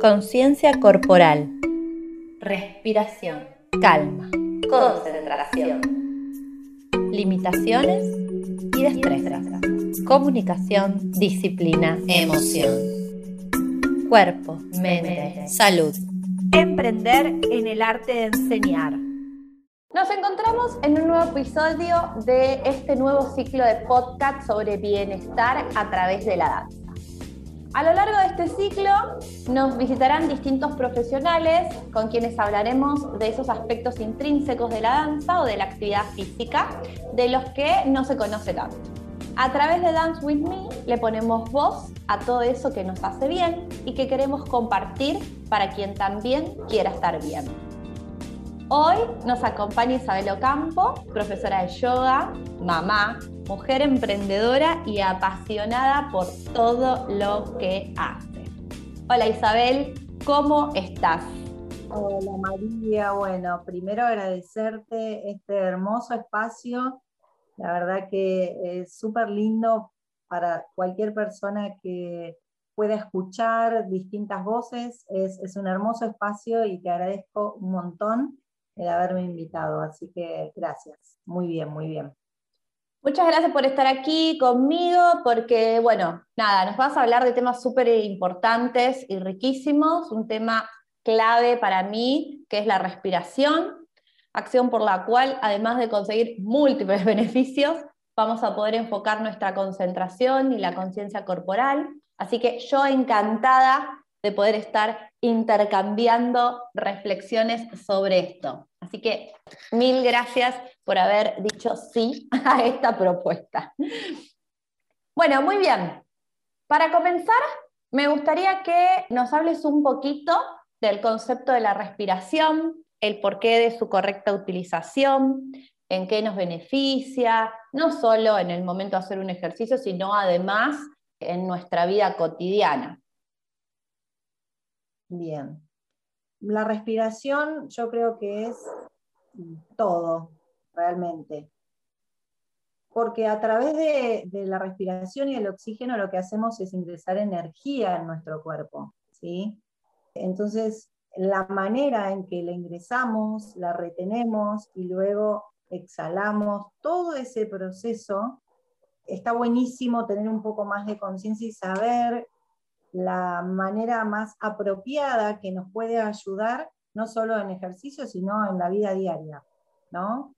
Conciencia corporal. Respiración. Calma. Concentración. Limitaciones y destrezas. Comunicación, disciplina, emoción. Cuerpo, mente, salud. Emprender en el arte de enseñar. Nos encontramos en un nuevo episodio de este nuevo ciclo de podcast sobre bienestar a través de la danza. A lo largo de este ciclo nos visitarán distintos profesionales con quienes hablaremos de esos aspectos intrínsecos de la danza o de la actividad física de los que no se conoce tanto. A través de Dance With Me le ponemos voz a todo eso que nos hace bien y que queremos compartir para quien también quiera estar bien. Hoy nos acompaña Isabel Ocampo, profesora de yoga, mamá, mujer emprendedora y apasionada por todo lo que hace. Hola Isabel, ¿cómo estás? Hola María, bueno, primero agradecerte este hermoso espacio, la verdad que es súper lindo para cualquier persona que pueda escuchar distintas voces, es, es un hermoso espacio y te agradezco un montón el haberme invitado. Así que gracias. Muy bien, muy bien. Muchas gracias por estar aquí conmigo, porque, bueno, nada, nos vas a hablar de temas súper importantes y riquísimos, un tema clave para mí, que es la respiración, acción por la cual, además de conseguir múltiples beneficios, vamos a poder enfocar nuestra concentración y la conciencia corporal. Así que yo encantada de poder estar intercambiando reflexiones sobre esto. Así que mil gracias por haber dicho sí a esta propuesta. Bueno, muy bien. Para comenzar, me gustaría que nos hables un poquito del concepto de la respiración, el porqué de su correcta utilización, en qué nos beneficia, no solo en el momento de hacer un ejercicio, sino además en nuestra vida cotidiana. Bien. La respiración yo creo que es todo, realmente. Porque a través de, la respiración y el oxígeno lo que hacemos es ingresar energía en nuestro cuerpo. ¿sí? Entonces, la manera en que la ingresamos, la retenemos y luego exhalamos, todo ese proceso, está buenísimo tener un poco más de conciencia y saber la manera más apropiada que nos puede ayudar, no solo en ejercicio, sino en la vida diaria. ¿no?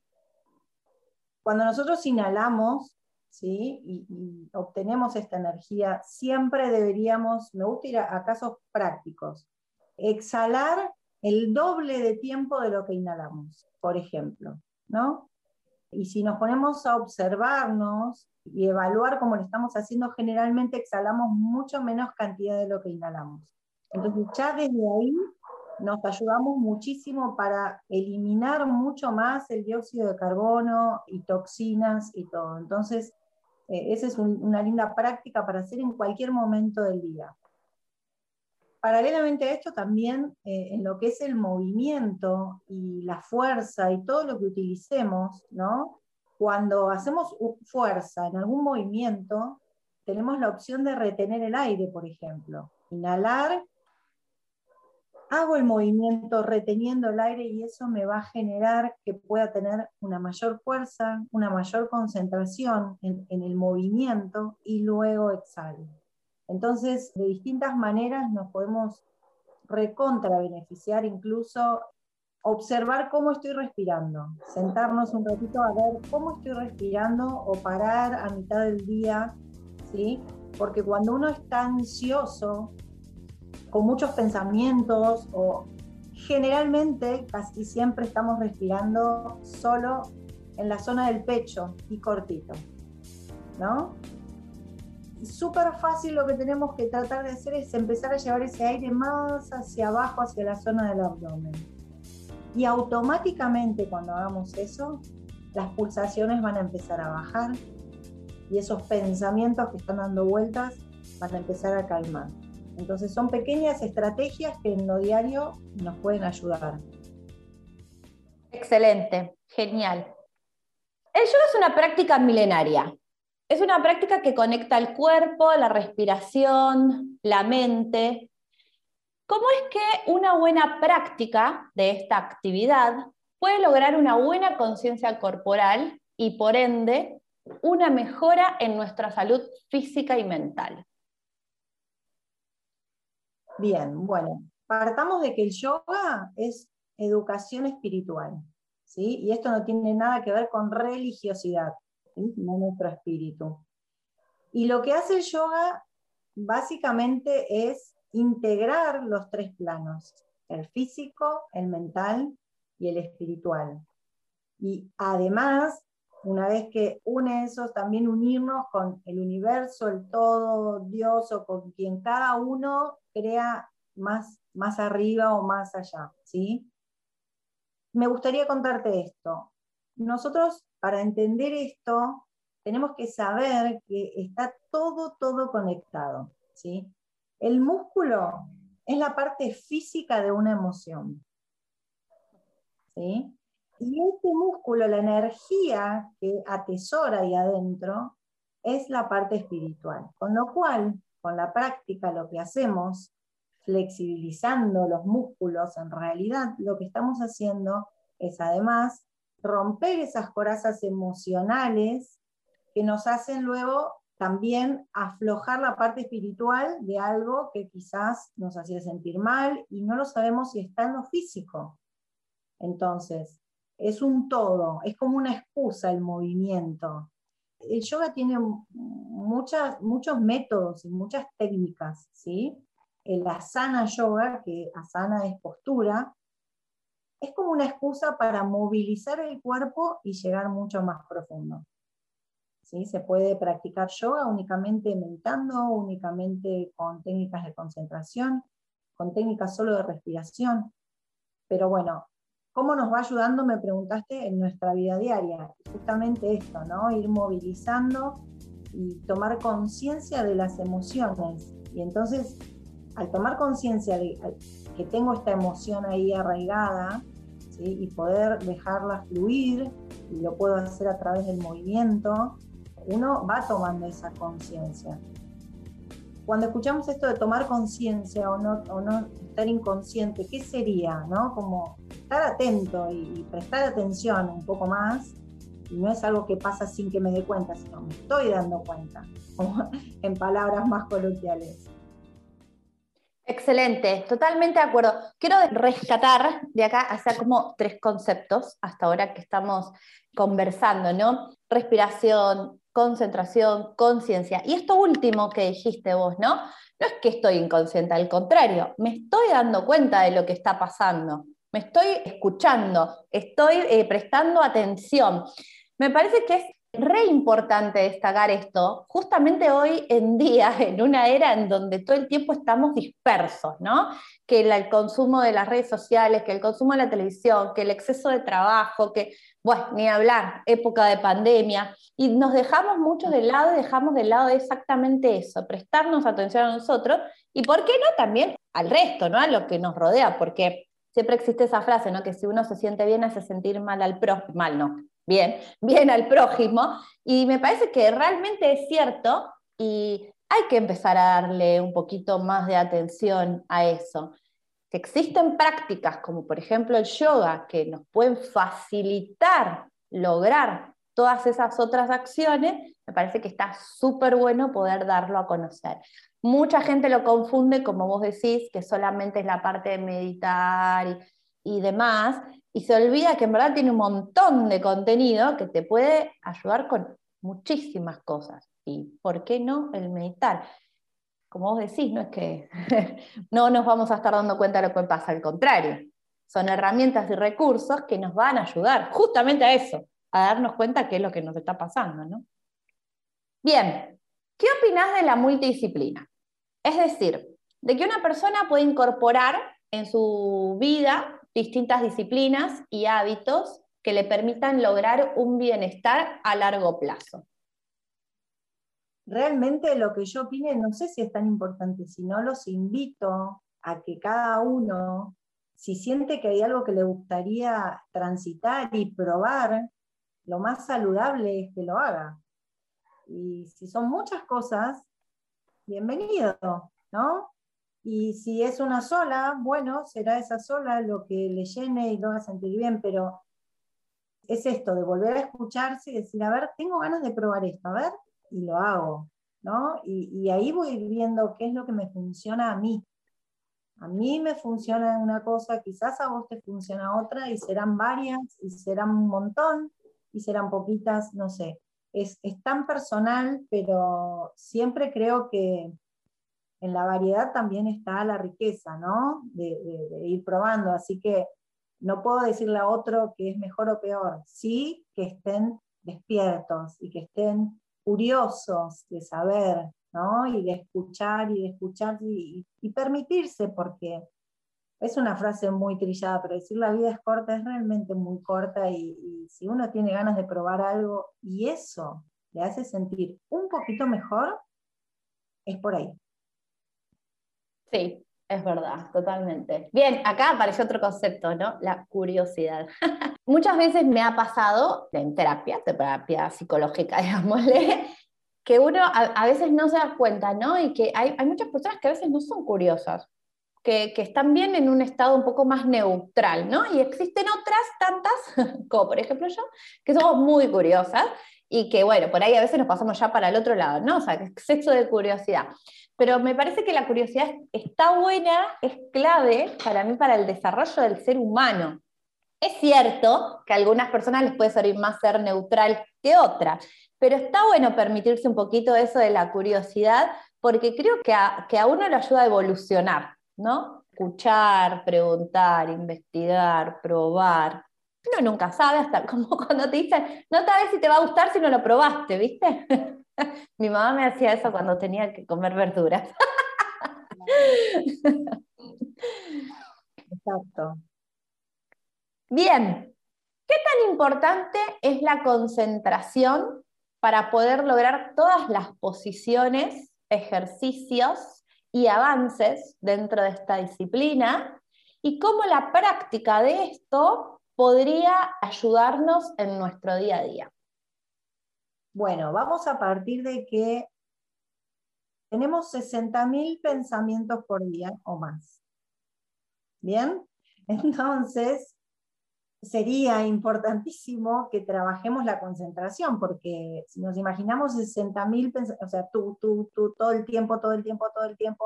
Cuando nosotros inhalamos ¿sí? y, obtenemos esta energía, siempre deberíamos, me gusta ir a, casos prácticos, exhalar el doble de tiempo de lo que inhalamos, por ejemplo. ¿no? Y si nos ponemos a observarnos y evaluar cómo lo estamos haciendo, generalmente exhalamos mucho menos cantidad de lo que inhalamos. Entonces ya desde ahí nos ayudamos muchísimo para eliminar mucho más el dióxido de carbono y toxinas y todo. Entonces, eh, esa es una linda práctica para hacer en cualquier momento del día. Paralelamente a esto, también eh, en lo que es el movimiento y la fuerza y todo lo que utilicemos, ¿no? Cuando hacemos fuerza en algún movimiento, tenemos la opción de retener el aire, por ejemplo. Inhalar, hago el movimiento reteniendo el aire y eso me va a generar que pueda tener una mayor fuerza, una mayor concentración en, en el movimiento y luego exhalo. Entonces, de distintas maneras nos podemos recontra beneficiar, incluso observar cómo estoy respirando, sentarnos un ratito a ver cómo estoy respirando o parar a mitad del día, ¿sí? Porque cuando uno está ansioso, con muchos pensamientos o generalmente, casi siempre estamos respirando solo en la zona del pecho y cortito, ¿no? Súper fácil lo que tenemos que tratar de hacer es empezar a llevar ese aire más hacia abajo, hacia la zona del abdomen. Y automáticamente cuando hagamos eso, las pulsaciones van a empezar a bajar y esos pensamientos que están dando vueltas van a empezar a calmar. Entonces son pequeñas estrategias que en lo diario nos pueden ayudar. Excelente, genial. El yoga es una práctica milenaria. Es una práctica que conecta el cuerpo, la respiración, la mente. ¿Cómo es que una buena práctica de esta actividad puede lograr una buena conciencia corporal y por ende una mejora en nuestra salud física y mental? Bien, bueno, partamos de que el yoga es educación espiritual, ¿sí? Y esto no tiene nada que ver con religiosidad, nuestro espíritu. Y lo que hace el yoga básicamente es integrar los tres planos, el físico, el mental y el espiritual. Y además, una vez que une esos, también unirnos con el universo, el todo, Dios o con quien cada uno crea más, más arriba o más allá. ¿sí? Me gustaría contarte esto. Nosotros, para entender esto, tenemos que saber que está todo, todo conectado. ¿sí? El músculo es la parte física de una emoción. ¿sí? Y este músculo, la energía que atesora ahí adentro, es la parte espiritual. Con lo cual, con la práctica, lo que hacemos, flexibilizando los músculos, en realidad lo que estamos haciendo es además romper esas corazas emocionales que nos hacen luego también aflojar la parte espiritual de algo que quizás nos hacía sentir mal y no lo sabemos si está en lo físico. Entonces, es un todo, es como una excusa el movimiento. El yoga tiene muchas, muchos métodos y muchas técnicas, ¿sí? El asana yoga, que asana es postura, es como una excusa para movilizar el cuerpo y llegar mucho más profundo. ¿Sí? Se puede practicar yoga únicamente meditando, únicamente con técnicas de concentración, con técnicas solo de respiración. Pero bueno, ¿Cómo nos va ayudando, me preguntaste, en nuestra vida diaria? Justamente esto, ¿no? Ir movilizando y tomar conciencia de las emociones. Y entonces, al tomar conciencia de que tengo esta emoción ahí arraigada, y poder dejarla fluir, y lo puedo hacer a través del movimiento, uno va tomando esa conciencia. Cuando escuchamos esto de tomar conciencia o no, o no estar inconsciente, ¿qué sería? ¿no? Como estar atento y, prestar atención un poco más, y no es algo que pasa sin que me dé cuenta, sino me estoy dando cuenta, en palabras más coloquiales. Excelente, totalmente de acuerdo. Quiero rescatar de acá, hacer como tres conceptos hasta ahora que estamos conversando, ¿no? Respiración, concentración, conciencia. Y esto último que dijiste vos, ¿no? No es que estoy inconsciente, al contrario, me estoy dando cuenta de lo que está pasando, me estoy escuchando, estoy eh, prestando atención. Me parece que es re importante destacar esto, justamente hoy en día, en una era en donde todo el tiempo estamos dispersos, ¿no? Que el, consumo de las redes sociales, que el consumo de la televisión, que el exceso de trabajo, que, bueno, ni hablar, época de pandemia, y nos dejamos mucho de lado y dejamos de lado exactamente eso, prestarnos atención a nosotros y, ¿por qué no? También al resto, ¿no? A lo que nos rodea, porque siempre existe esa frase, ¿no? Que si uno se siente bien hace sentir mal al prójimo, mal no, bien, bien al prójimo, y me parece que realmente es cierto y hay que empezar a darle un poquito más de atención a eso. Que existen prácticas como por ejemplo el yoga que nos pueden facilitar lograr todas esas otras acciones, me parece que está súper bueno poder darlo a conocer. Mucha gente lo confunde, como vos decís, que solamente es la parte de meditar y, y demás, y se olvida que en verdad tiene un montón de contenido que te puede ayudar con muchísimas cosas. ¿Y por qué no el meditar? Como vos decís, no es que no nos vamos a estar dando cuenta de lo que pasa, al contrario, son herramientas y recursos que nos van a ayudar justamente a eso, a darnos cuenta qué es lo que nos está pasando. ¿no? Bien, ¿qué opinás de la multidisciplina? Es decir, de que una persona puede incorporar en su vida distintas disciplinas y hábitos que le permitan lograr un bienestar a largo plazo. Realmente lo que yo opine no sé si es tan importante, si no los invito a que cada uno, si siente que hay algo que le gustaría transitar y probar, lo más saludable es que lo haga. Y si son muchas cosas, bienvenido, ¿no? Y si es una sola, bueno, será esa sola lo que le llene y lo va a sentir bien, pero es esto de volver a escucharse y decir, a ver, tengo ganas de probar esto, a ver, y lo hago, ¿no? Y, ahí voy viendo qué es lo que me funciona a mí. A mí me funciona una cosa, quizás a vos te funciona otra, y serán varias, y serán un montón, y serán poquitas, no sé. Es, es tan personal, pero siempre creo que en la variedad también está la riqueza, ¿no? De, ir probando. Así que no puedo decirle a otro que es mejor o peor. Sí que estén despiertos y que estén curiosos de saber, ¿no? Y de escuchar y de escuchar y, permitirse, porque es una frase muy trillada, pero decir la vida es corta es realmente muy corta y, y si uno tiene ganas de probar algo y eso le hace sentir un poquito mejor, es por ahí. Sí, es verdad, totalmente. Bien, acá aparece otro concepto, ¿no? La curiosidad. Muchas veces me ha pasado en terapia, terapia psicológica, digámosle, que uno a, veces no se da cuenta, ¿no? Y que hay, muchas personas que a veces no son curiosas, que, que, están bien en un estado un poco más neutral, ¿no? Y existen otras tantas, como por ejemplo yo, que somos muy curiosas y que, bueno, por ahí a veces nos pasamos ya para el otro lado, ¿no? O sea, que exceso de curiosidad pero me parece que la curiosidad está buena, es clave para mí para el desarrollo del ser humano. Es cierto que a algunas personas les puede servir más ser neutral que otras, pero está bueno permitirse un poquito eso de la curiosidad, porque creo que a, que a uno le ayuda a evolucionar, ¿no? Escuchar, preguntar, investigar, probar. Uno nunca sabe, hasta como cuando te dicen, no sabes si te va a gustar si no lo probaste, ¿viste? Mi mamá me hacía eso cuando tenía que comer verduras. Exacto. Bien, ¿qué tan importante es la concentración para poder lograr todas las posiciones, ejercicios y avances dentro de esta disciplina? ¿Y cómo la práctica de esto podría ayudarnos en nuestro día a día? Bueno, vamos a partir de que tenemos 60.000 pensamientos por día o más. ¿Bien? Entonces, sería importantísimo que trabajemos la concentración, porque si nos imaginamos 60.000 pensamientos, o sea, tú, tú, tú, todo el tiempo, todo el tiempo, todo el tiempo,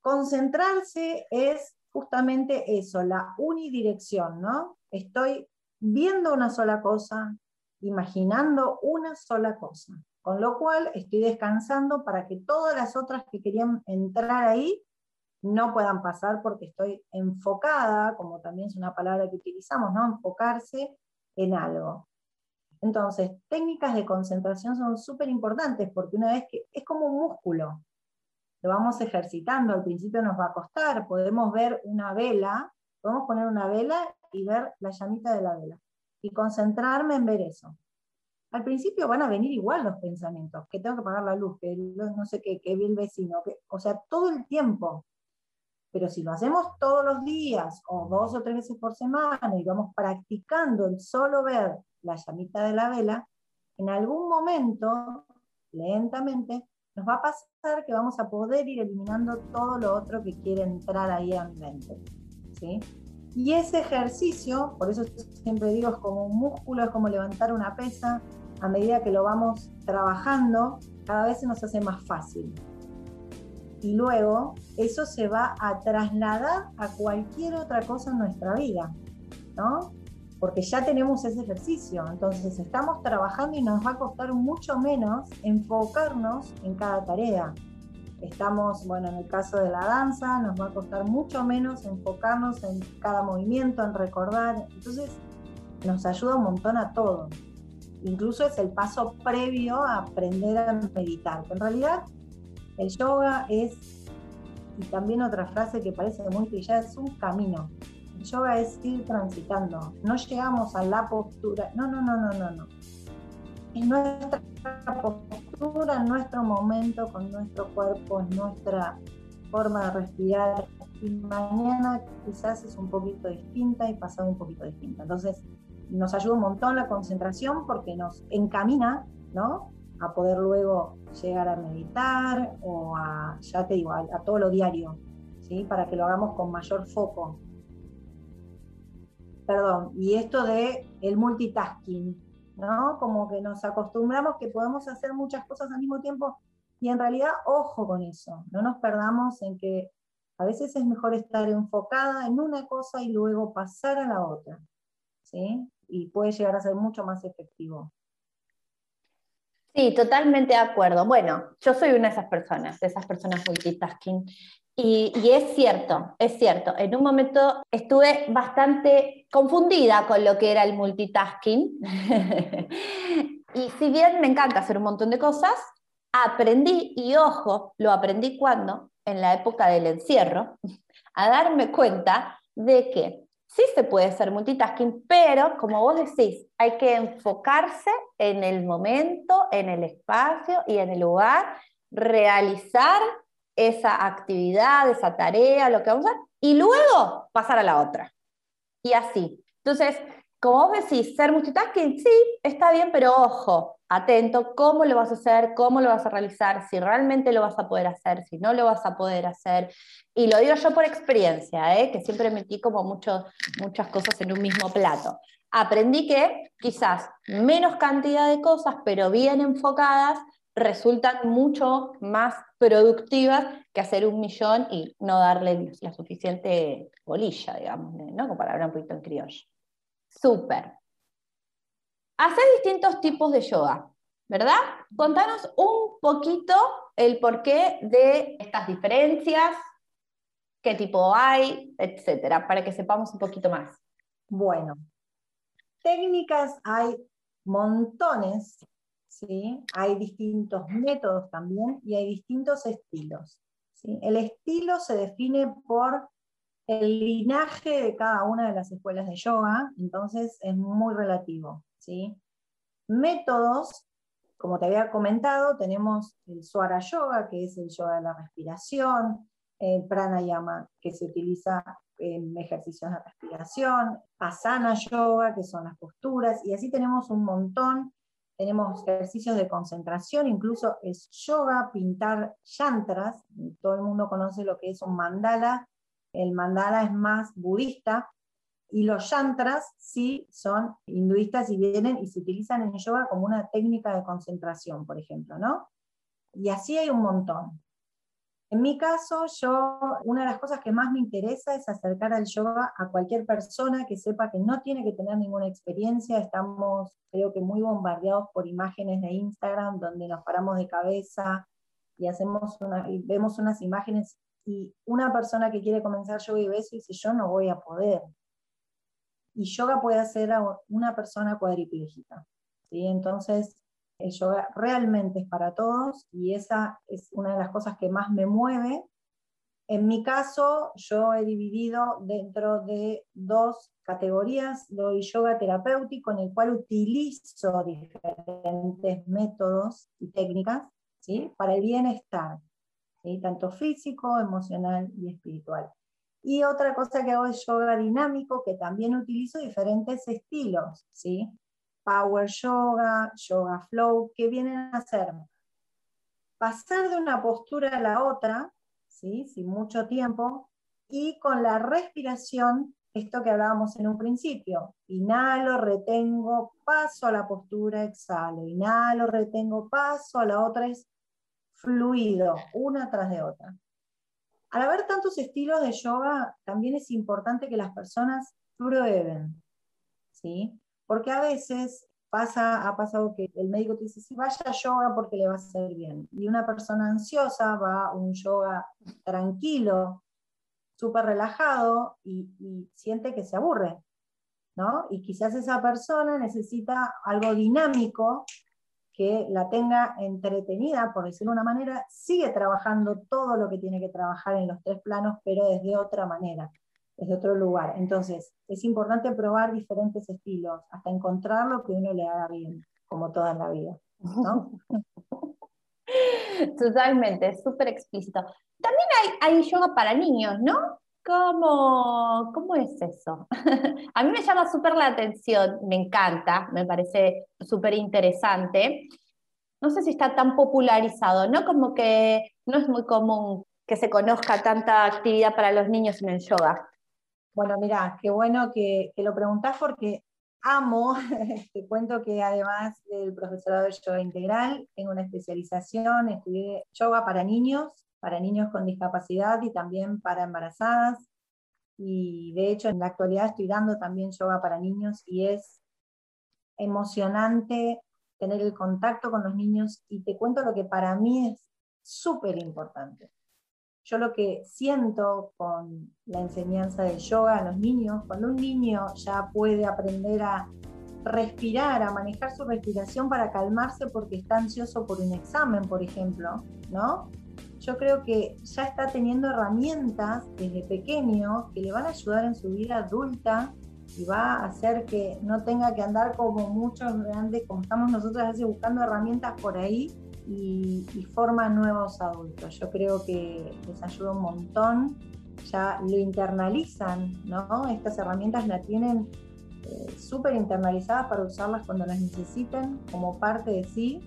concentrarse es justamente eso, la unidirección, ¿no? Estoy viendo una sola cosa, imaginando una sola cosa, con lo cual estoy descansando para que todas las otras que querían entrar ahí no puedan pasar porque estoy enfocada, como también es una palabra que utilizamos, ¿no? Enfocarse en algo. Entonces, técnicas de concentración son súper importantes porque una vez que es como un músculo, lo vamos ejercitando, al principio nos va a costar, podemos ver una vela, podemos poner una vela y ver la llamita de la vela y concentrarme en ver eso. Al principio van a venir igual los pensamientos, que tengo que pagar la luz, que no sé qué, que vi el vecino, o sea, todo el tiempo. Pero si lo hacemos todos los días o dos o tres veces por semana y vamos practicando el solo ver la llamita de la vela, en algún momento, lentamente, nos va a pasar que vamos a poder ir eliminando todo lo otro que quiere entrar ahí en mente. ¿sí? Y ese ejercicio, por eso siempre digo, es como un músculo, es como levantar una pesa, a medida que lo vamos trabajando, cada vez se nos hace más fácil. Y luego eso se va a trasladar a cualquier otra cosa en nuestra vida, ¿no? Porque ya tenemos ese ejercicio, entonces estamos trabajando y nos va a costar mucho menos enfocarnos en cada tarea. Estamos, bueno, en el caso de la danza, nos va a costar mucho menos enfocarnos en cada movimiento, en recordar. Entonces, nos ayuda un montón a todo. Incluso es el paso previo a aprender a meditar. en realidad, el yoga es, y también otra frase que parece muy trillada, es un camino. Yoga es ir transitando. No llegamos a la postura. No, no, no, no, no, no. Es nuestra postura, nuestro momento con nuestro cuerpo, es nuestra forma de respirar. Y mañana quizás es un poquito distinta y pasado un poquito distinta. Entonces, nos ayuda un montón la concentración porque nos encamina, ¿no? a poder luego llegar a meditar o a, ya te digo, a, todo lo diario, ¿sí? para que lo hagamos con mayor foco. Perdón, y esto de el multitasking, ¿no? Como que nos acostumbramos que podemos hacer muchas cosas al mismo tiempo y en realidad, ojo con eso, no nos perdamos en que a veces es mejor estar enfocada en una cosa y luego pasar a la otra, ¿sí? Y puede llegar a ser mucho más efectivo. Sí, totalmente de acuerdo. Bueno, yo soy una de esas personas, de esas personas multitasking. Y, es cierto, es cierto. En un momento estuve bastante confundida con lo que era el multitasking. y si bien me encanta hacer un montón de cosas, aprendí, y ojo, lo aprendí cuando, en la época del encierro, a darme cuenta de que sí se puede hacer multitasking, pero como vos decís, hay que enfocarse en el momento, en el espacio y en el lugar, realizar esa actividad, esa tarea, lo que vamos a hacer, y luego pasar a la otra. Y así. Entonces, como vos decís, ser multitasking, sí, está bien, pero ojo, atento, cómo lo vas a hacer, cómo lo vas a realizar, si realmente lo vas a poder hacer, si no lo vas a poder hacer. Y lo digo yo por experiencia, ¿eh? que siempre metí como mucho, muchas cosas en un mismo plato. Aprendí que quizás menos cantidad de cosas, pero bien enfocadas, resultan mucho más productivas que hacer un millón y no darle la suficiente bolilla, digamos, ¿no? como para hablar un poquito en criollo. Súper. Haces distintos tipos de yoga, ¿verdad? Contanos un poquito el porqué de estas diferencias, qué tipo hay, etcétera, para que sepamos un poquito más. Bueno, técnicas hay montones, ¿sí? Hay distintos métodos también y hay distintos estilos. ¿sí? El estilo se define por el linaje de cada una de las escuelas de yoga, entonces es muy relativo. ¿sí? Métodos, como te había comentado, tenemos el Swara Yoga, que es el yoga de la respiración, el Pranayama, que se utiliza en ejercicios de respiración, Asana Yoga, que son las posturas, y así tenemos un montón. Tenemos ejercicios de concentración, incluso es yoga, pintar yantras. Todo el mundo conoce lo que es un mandala. El mandala es más budista, y los yantras sí son hinduistas y vienen y se utilizan en yoga como una técnica de concentración, por ejemplo, ¿no? Y así hay un montón. En mi caso, yo, una de las cosas que más me interesa es acercar al yoga a cualquier persona que sepa que no tiene que tener ninguna experiencia. Estamos, creo que, muy bombardeados por imágenes de Instagram donde nos paramos de cabeza y, hacemos una, y vemos unas imágenes y una persona que quiere comenzar yoga y beso dice, yo no voy a poder, y yoga puede hacer a una persona cuadriplégica. ¿sí? Entonces, el yoga realmente es para todos y esa es una de las cosas que más me mueve. En mi caso, yo he dividido dentro de dos categorías, doy yoga terapéutico en el cual utilizo diferentes métodos y técnicas ¿sí? para el bienestar, ¿sí? tanto físico, emocional y espiritual. Y otra cosa que hago es yoga dinámico, que también utilizo diferentes estilos, ¿sí? Power yoga, yoga flow, que vienen a hacer pasar de una postura a la otra, ¿sí? sin mucho tiempo, y con la respiración, esto que hablábamos en un principio, inhalo, retengo, paso a la postura, exhalo, inhalo, retengo, paso a la otra, es fluido, una tras de otra. Al haber tantos estilos de yoga, también es importante que las personas prueben, ¿sí? Porque a veces pasa, ha pasado que el médico te dice, vaya a yoga porque le va a hacer bien. Y una persona ansiosa va a un yoga tranquilo, súper relajado y, y siente que se aburre, ¿no? Y quizás esa persona necesita algo dinámico que la tenga entretenida, por decirlo de una manera, sigue trabajando todo lo que tiene que trabajar en los tres planos, pero desde otra manera, desde otro lugar. Entonces, es importante probar diferentes estilos hasta encontrar lo que uno le haga bien, como toda la vida. Totalmente, súper explícito. También hay, hay yoga para niños, ¿no? ¿Cómo, ¿Cómo es eso? a mí me llama súper la atención, me encanta, me parece súper interesante. no sé si está tan popularizado, ¿no? Como que no es muy común que se conozca tanta actividad para los niños en el yoga. Bueno, mira, qué bueno que, lo preguntás porque amo, te cuento que además del profesorado de yoga integral, tengo una especialización, estudié yoga para niños, para niños con discapacidad y también para embarazadas. Y de hecho en la actualidad estoy dando también yoga para niños y es emocionante tener el contacto con los niños y te cuento lo que para mí es súper importante. Yo lo que siento con la enseñanza del yoga a los niños, cuando un niño ya puede aprender a respirar, a manejar su respiración para calmarse porque está ansioso por un examen, por ejemplo, ¿no? Yo creo que ya está teniendo herramientas desde pequeño que le van a ayudar en su vida adulta y va a hacer que no tenga que andar como muchos grandes, como estamos nosotros así buscando herramientas por ahí y, forma nuevos adultos. Yo creo que les ayuda un montón, ya lo internalizan, ¿no? Estas herramientas las tienen eh, súper internalizadas para usarlas cuando las necesiten como parte de sí,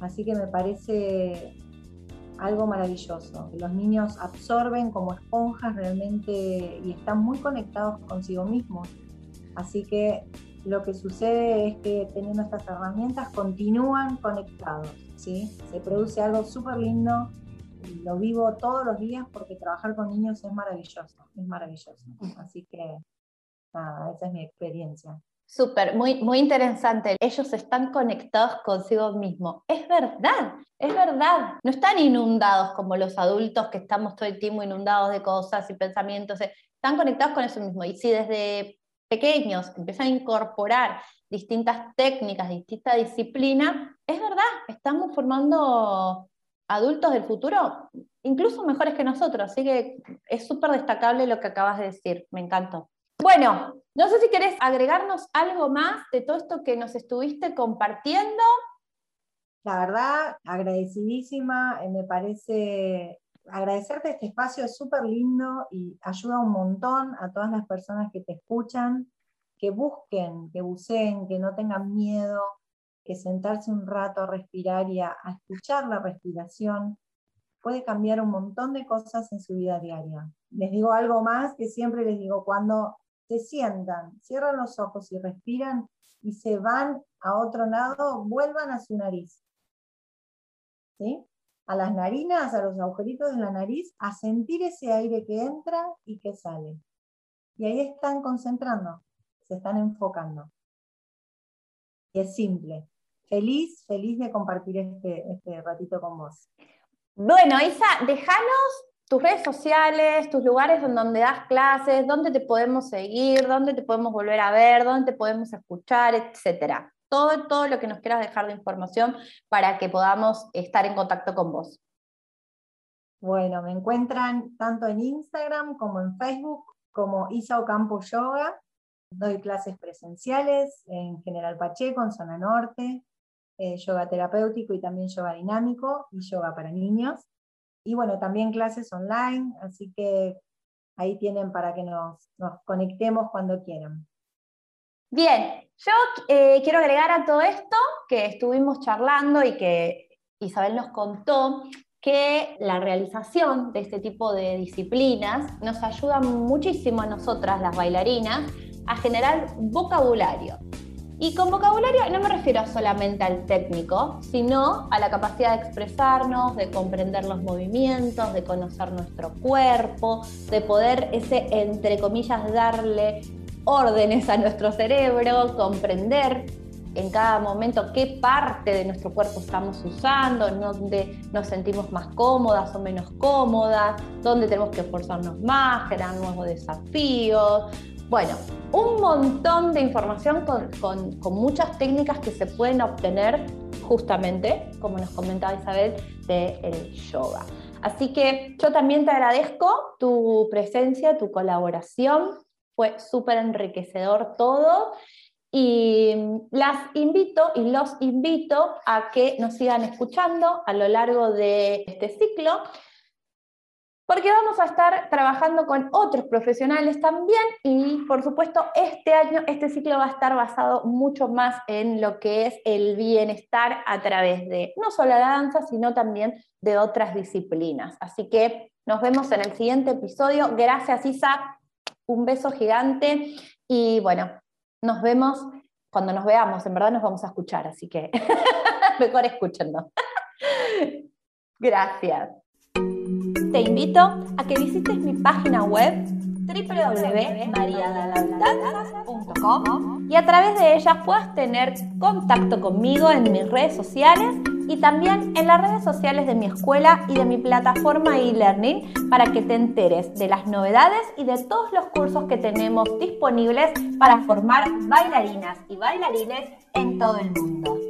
así que me parece algo maravilloso, los niños absorben como esponjas realmente y están muy conectados consigo mismos. Así que lo que sucede es que teniendo estas herramientas continúan conectados, ¿sí? Se produce algo súper lindo lo vivo todos los días porque trabajar con niños es maravilloso, es maravilloso. Así que nada, esa es mi experiencia. Súper, muy, muy interesante. Ellos están conectados consigo mismos. Es verdad, es verdad. No están inundados como los adultos que estamos todo el tiempo inundados de cosas y pensamientos. Están conectados con eso mismo. Y si desde pequeños empiezan a incorporar distintas técnicas, distintas disciplinas, es verdad, estamos formando adultos del futuro incluso mejores que nosotros, así que es súper destacable lo que acabas de decir, me encantó. Bueno, no sé si querés agregarnos algo más de todo esto que nos estuviste compartiendo. La verdad, agradecidísima, eh, me parece agradecerte este espacio, es súper lindo y ayuda un montón a todas las personas que te escuchan, que busquen, que buceen, que no tengan miedo, que sentarse un rato a respirar y a, a escuchar la respiración puede cambiar un montón de cosas en su vida diaria. Les digo algo más que siempre les digo, cuando se sientan, cierran los ojos y respiran y se van a otro lado, vuelvan a su nariz. ¿Sí? a las narinas, a los agujeritos de la nariz, a sentir ese aire que entra y que sale. Y ahí están concentrando, se están enfocando. Y es simple. Feliz, feliz de compartir este, este ratito con vos. Bueno, Isa, déjanos tus redes sociales, tus lugares en donde das clases, dónde te podemos seguir, dónde te podemos volver a ver, dónde te podemos escuchar, etcétera todo, todo lo que nos quieras dejar de información para que podamos estar en contacto con vos. Bueno, me encuentran tanto en Instagram como en Facebook como Isa Ocampo Yoga. Doy clases presenciales en General Pacheco, en Zona Norte, eh, yoga terapéutico y también yoga dinámico y yoga para niños. Y bueno, también clases online, así que ahí tienen para que nos, nos conectemos cuando quieran. Bien, yo eh, quiero agregar a todo esto que estuvimos charlando y que Isabel nos contó que la realización de este tipo de disciplinas nos ayuda muchísimo a nosotras, las bailarinas, a generar vocabulario. Y con vocabulario no me refiero solamente al técnico, sino a la capacidad de expresarnos, de comprender los movimientos, de conocer nuestro cuerpo, de poder ese, entre comillas, darle órdenes a nuestro cerebro, comprender en cada momento qué parte de nuestro cuerpo estamos usando, dónde nos sentimos más cómodas o menos cómodas, dónde tenemos que esforzarnos más, generar nuevos desafíos. Bueno, un montón de información con, muchas técnicas que se pueden obtener justamente, como nos comentaba Isabel, del yoga. Así que yo también te agradezco tu presencia, tu colaboración fue súper enriquecedor todo. Y las invito y los invito a que nos sigan escuchando a lo largo de este ciclo, porque vamos a estar trabajando con otros profesionales también y por supuesto este año, este ciclo va a estar basado mucho más en lo que es el bienestar a través de no solo la danza, sino también de otras disciplinas. Así que nos vemos en el siguiente episodio. Gracias Isa, un beso gigante y bueno, nos vemos cuando nos veamos, en verdad nos vamos a escuchar, así que mejor escúchennos. Gracias. Te invito a que visites mi página web www.mariadalandanzas.com y a través de ellas puedas tener contacto conmigo en mis redes sociales y también en las redes sociales de mi escuela y de mi plataforma e-learning para que te enteres de las novedades y de todos los cursos que tenemos disponibles para formar bailarinas y bailarines en todo el mundo.